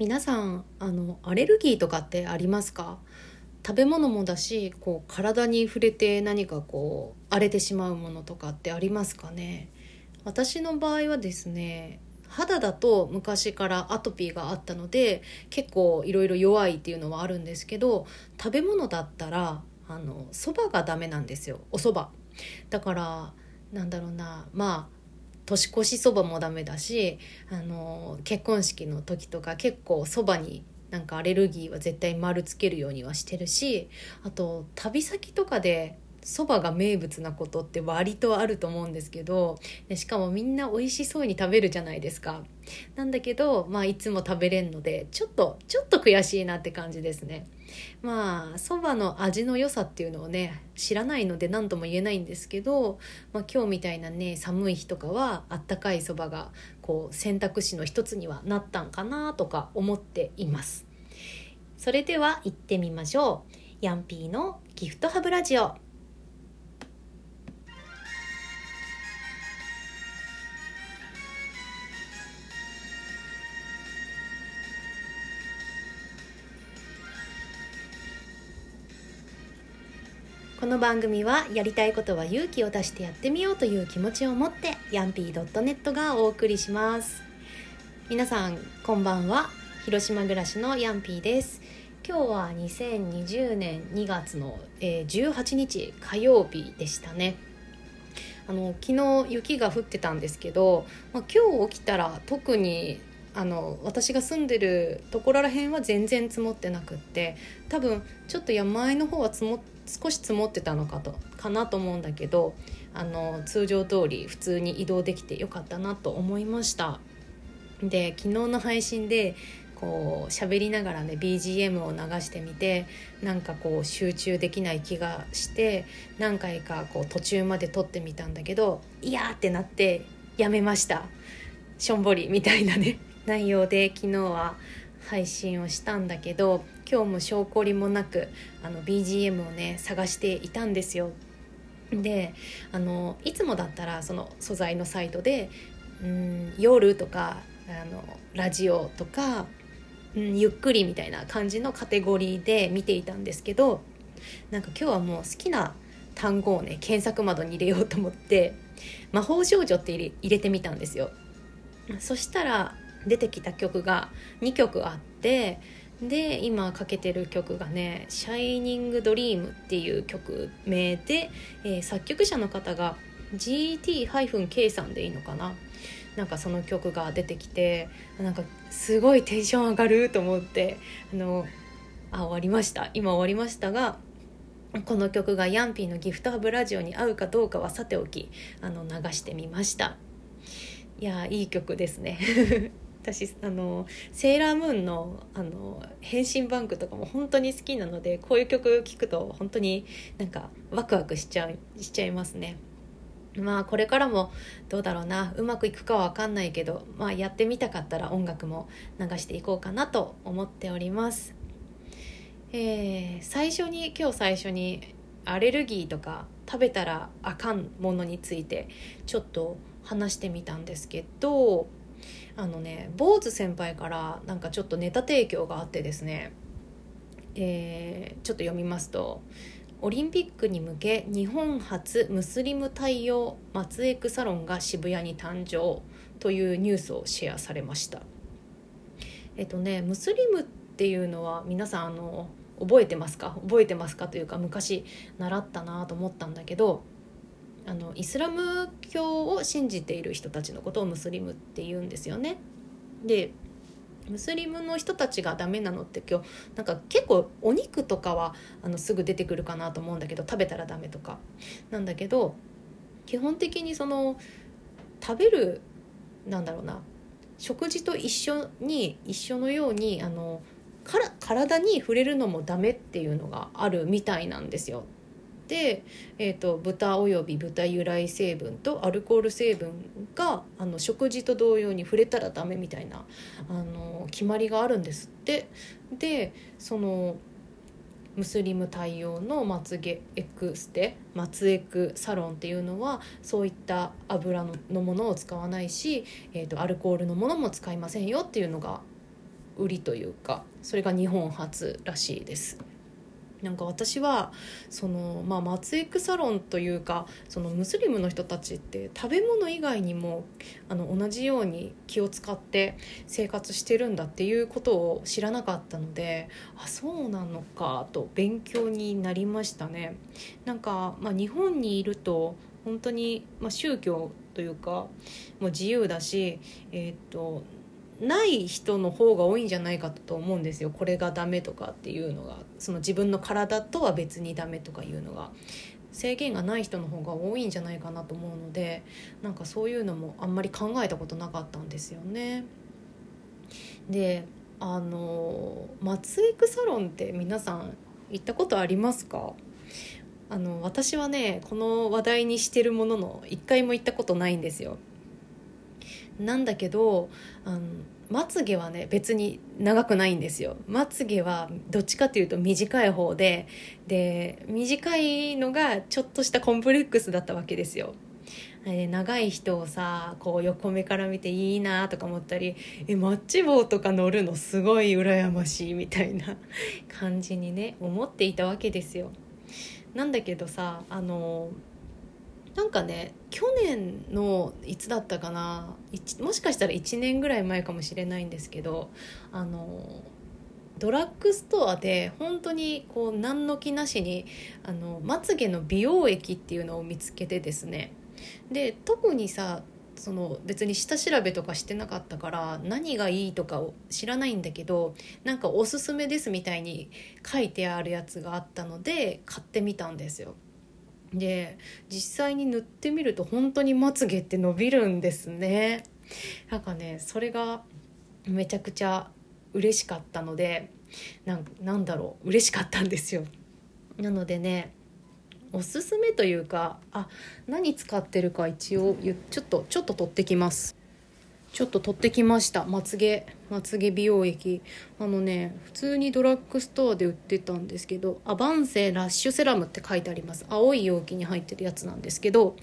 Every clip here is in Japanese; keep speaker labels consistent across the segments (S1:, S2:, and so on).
S1: 皆さんあのアレルギーとかってありますか？食べ物もだしこう体に触れて何かこう荒れてしまうものとかってありますかね？私の場合はですね肌だと昔からアトピーがあったので結構いろいろ弱いっていうのはあるんですけど食べ物だったらあのそばがダメなんですよお蕎麦だからなんだろうなまあ年越しそばもダメだしあの結婚式の時とか結構そばになんかアレルギーは絶対丸つけるようにはしてるしあと旅先とかでそばが名物なことって割とあると思うんですけどしかもみんな美味しそうに食べるじゃないですか。なんだけどまあいつも食べれんのでちょっとちょっと悔しいなって感じですね。まあそばの味の良さっていうのをね知らないので何とも言えないんですけど、まあ、今日みたいなね寒い日とかはあったかいそばがこう選択肢の一つにはなったんかなとか思っています。それでは行ってみましょう。ヤンピーのギフトハブラジオ。の番組はやりたいことは勇気を出してやってみようという気持ちを持ってヤンピー .net がお送りします。皆さんこんばんは。広島暮らしのヤンピーです。今日は2020年2月の、えー、18日火曜日でしたね。あの昨日雪が降ってたんですけど、まあ、今日起きたら特にあの私が住んでるところらへんは全然積もってなくって多分ちょっと山あいの方は積も少し積もってたのかとかなと思うんだけどあの通常通り普通に移動できてよかったなと思いました。で昨日の配信でこう喋りながらね BGM を流してみてなんかこう集中できない気がして何回かこう途中まで撮ってみたんだけどいやってなってやめました。しょんぼりみたいなね。内容で昨日は配信をしたんだけど今日も証拠りもなくあの BGM をね探していたんですよ。であのいつもだったらその素材のサイトで「うん夜」とかあの「ラジオ」とか、うん「ゆっくり」みたいな感じのカテゴリーで見ていたんですけどなんか今日はもう好きな単語をね検索窓に入れようと思って「魔法少女」って入れ入れてみたんですよ。そしたら出てきた曲が2曲あってで今かけてる曲がね「シャイニング・ドリーム」っていう曲名で、えー、作曲者の方が GT-K さんでいいのかな？なんかその曲が出てきてなんかすごいテンション上がると思ってあのあ終わりました。今終わりましたがこの曲がヤンピーのギフトハブラジオに合うかどうかはさておきあの流してみました。いやいい曲ですね。私あのセーラームーンのあの変身バンクとかも本当に好きなのでこういう曲聴くと本当になんかワクワクしちゃしちゃいますね。まあこれからもどうだろうなうまくいくかは分かんないけど、まあ、やってみたかったら音楽も流していこうかなと思っております。えー、最初に今日最初にアレルギーとか食べたらあかんものについてちょっと話してみたんですけどあのね坊主先輩からなんかちょっとネタ提供があってですね、えー、ちょっと読みますとオリンピックに向け日本初ムスリム対応松江区サロンが渋谷に誕生というニュースをシェアされました。えっとねムスリムっていうのは皆さんあの覚えてますか？覚えてますか？というか昔習ったなと思ったんだけどあのイスラム教を信じている人たちのことをムスリムって言うんですよね。でムスリムの人たちがダメなのって今日なんか結構お肉とかはあのすぐ出てくるかなと思うんだけど食べたらダメとかなんだけど基本的にその食べるなんだろうな食事と一緒に一緒のようにあのから体に触れるのもダメっていうのがあるみたいなんですよ。で、えーと、豚および豚由来成分とアルコール成分があの食事と同様に触れたらダメみたいなあの決まりがあるんですって。でそのムスリム対応のまつげエクステ松エクサロンっていうのはそういった油のものを使わないし、えーと、アルコールのものも使いませんよっていうのが売りというかそれが日本初らしいです。なんか私はその、まあ、松エクサロンというかそのムスリムの人たちって食べ物以外にもあの同じように気を使って生活してるんだっていうことを知らなかったのであそうなのかと勉強になりましたね。なんか、まあ、日本にいると本当に、まあ、宗教というかもう自由だし、えー、っとない人の方が多いんじゃないかと思うんですよこれがダメとかっていうのがその自分の体とは別にダメとかいうのが制限がない人の方が多いんじゃないかなと思うのでなんかそういうのもあんまり考えたことなかったんですよね。であの松江クサロンって皆さん行ったことありますか？あの私はねこの話題にしてるものの一回も行ったことないんですよ。なんだけどあのまつげはね別に長くないんですよ。まつげはどっちかっていうと短い方でで短いのがちょっとしたコンプレックスだったわけですよ。え長い人をさこう横目から見ていいなとか思ったりえマッチ棒とか乗るのすごい羨ましいみたいな感じにね思っていたわけですよ。なんだけどさあのなんかね去年のいつだったかなもしかしたら1年ぐらい前かもしれないんですけどあのドラッグストアで本当にこう何の気なしにあのまつげの美容液っていうのを見つけてですねで特にさその別に下調べとかしてなかったから何がいいとかを知らないんだけどなんかおすすめですみたいに書いてあるやつがあったので買ってみたんですよ。で実際に塗ってみると本当にまつげって伸びるんですね。なんかねそれがめちゃくちゃ嬉しかったのでなんなんだろう嬉しかったんですよ。なのでねおすすめというかあ何使ってるか一応ちょっとちょっと取ってきます。ちょっと取ってきました。まつげまつげ美容液。あのね普通にドラッグストアで売ってたんですけどアバンセラッシュセラムって書いてあります。青い容器に入ってるやつなんですけど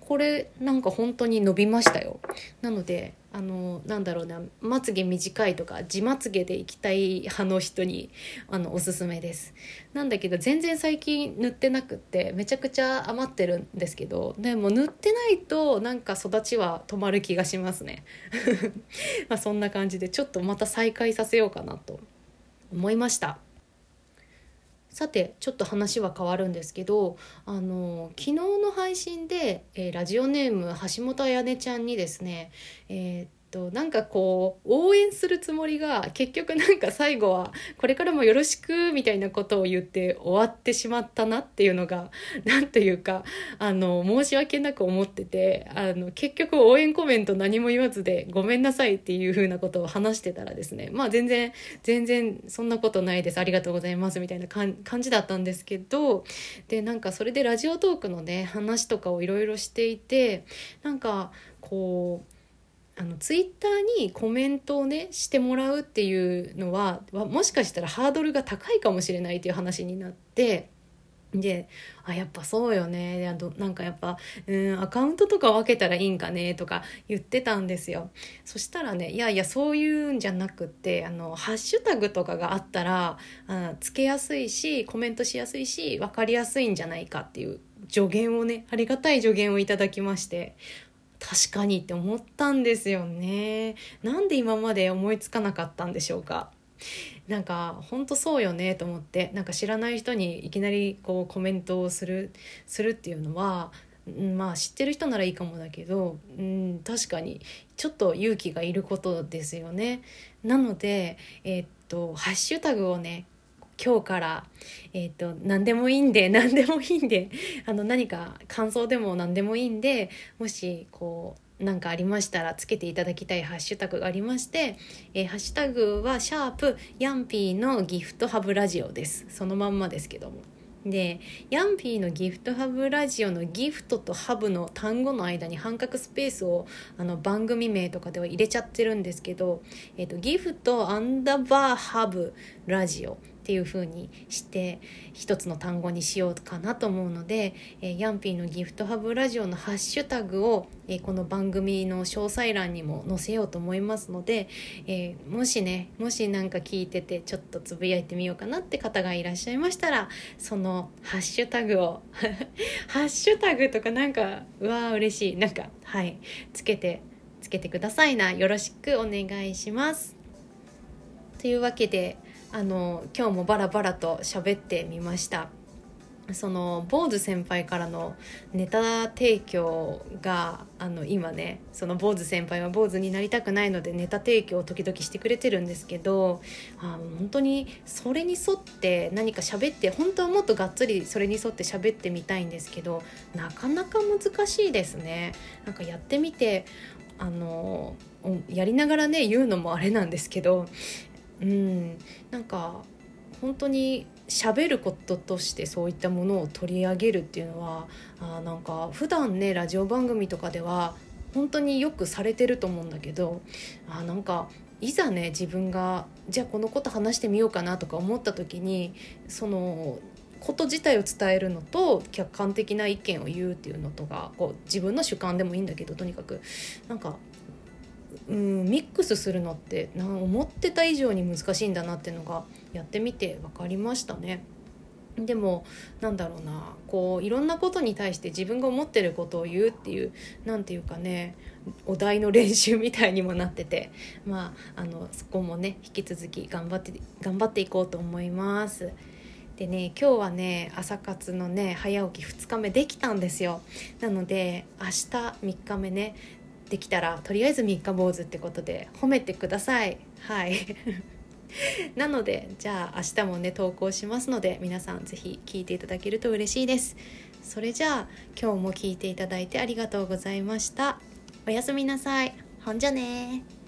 S1: これなんか本当に伸びましたよ。なのであのなんだろうなまつげ短いとか地まつげでいきたい派の人にあのおすすめです。なんだけど全然最近塗ってなくってめちゃくちゃ余ってるんですけどでも塗ってないとなんか育ちは止まる気がしますね。まあそんな感じでちょっとまた再開させようかなと思いました。さてちょっと話は変わるんですけどあの昨日の配信で、えー、ラジオネーム橋本彩音ちゃんにですね、えーとなんかこう応援するつもりが結局なんか最後はこれからもよろしくみたいなことを言って終わってしまったなっていうのが 何というかあの申し訳なく思っててあの結局応援コメント何も言わずでごめんなさいっていうふうなことを話してたらですねまあ全然全然そんなことないです。ありがとうございます。みたいな感じだったんですけどでなんかそれでラジオトークのね話とかをいろいろしていてなんかこうあのツイッターにコメントをねしてもらうっていうのはもしかしたらハードルが高いかもしれないっていう話になってであやっぱそうよね。なんかやっぱうんアカウントとか分けたらいいんかねとか言ってたんですよ。そしたらねいやいやそういうんじゃなくってあのハッシュタグとかがあったらあつけやすいしコメントしやすいし分かりやすいんじゃないかっていう助言をねありがたい助言をいただきまして。確かにって思ったんですよねなんで今まで思いつかなかったんでしょうかなんか本当そうよねと思ってなんか知らない人にいきなりこうコメントをするするっていうのはまあ知ってる人ならいいかもだけど、うん、確かにちょっと勇気がいることですよね。なので、えー、っとハッシュタグをね今日から、え、ー、と、何でもいいんで、何でもいいんで、あの、何か感想でも何でもいいんで、もし、こう、何かありましたらつけていただきたいハッシュタグがありまして、えー、ハッシュタグはシャープヤンピーのギフトハブラジオです。そのまんまですけども。でヤンピーのギフトハブラジオのギフトとハブの単語の間に半角スペースをあの番組名とかでは入れちゃってるんですけど、えーと、ギフトアンダーバーハブラジオっていう風にして一つの単語にしようかなと思うので、えー、ヤンピーのギフトハブラジオのハッシュタグを、えー、この番組の詳細欄にも載せようと思いますので、えー、もしねもし何か聞いててちょっとつぶやいてみようかなって方がいらっしゃいましたらそのハッシュタグを ハッシュタグとかなんかうわー嬉しいなんかはいつけてつけてくださいな。よろしくお願いします。というわけであの今日もバラバラと喋ってみましたその坊主先輩からのネタ提供があの今ねその坊主先輩は坊主になりたくないのでネタ提供を時々してくれてるんですけどあ本当にそれに沿って何か喋って本当はもっとがっつりそれに沿って喋ってみたいんですけどなかなか難しいですね。なんかやってみてあのやりながらね言うのもあれなんですけどうん。なんか本当に喋ることとしてそういったものを取り上げるっていうのはあなんか普段ねラジオ番組とかでは本当によくされてると思うんだけどあなんかいざね自分がじゃあこのこと話してみようかなとか思った時にそのこと自体を伝えるのと客観的な意見を言うっていうのとかこう自分の主観でもいいんだけどとにかくなんかうんミックスするのってな思ってた以上に難しいんだなっていうのがやってみて分かりましたね。でもなんだろうなこういろんなことに対して自分が思ってることを言うっていう何て言うかねお題の練習みたいにもなっててまああのそこもね引き続き頑張って頑張っていこうと思います。でね今日はね朝活のね早起き2日目できたんですよなので明日3日目ねできたらとりあえず3日坊主ってことで褒めてください。はい。なのでじゃあ明日もね投稿しますので皆さん是非聞いていただけると嬉しいです。それじゃあ今日も聞いていただいてありがとうございました。おやすみなさい。ほんじゃね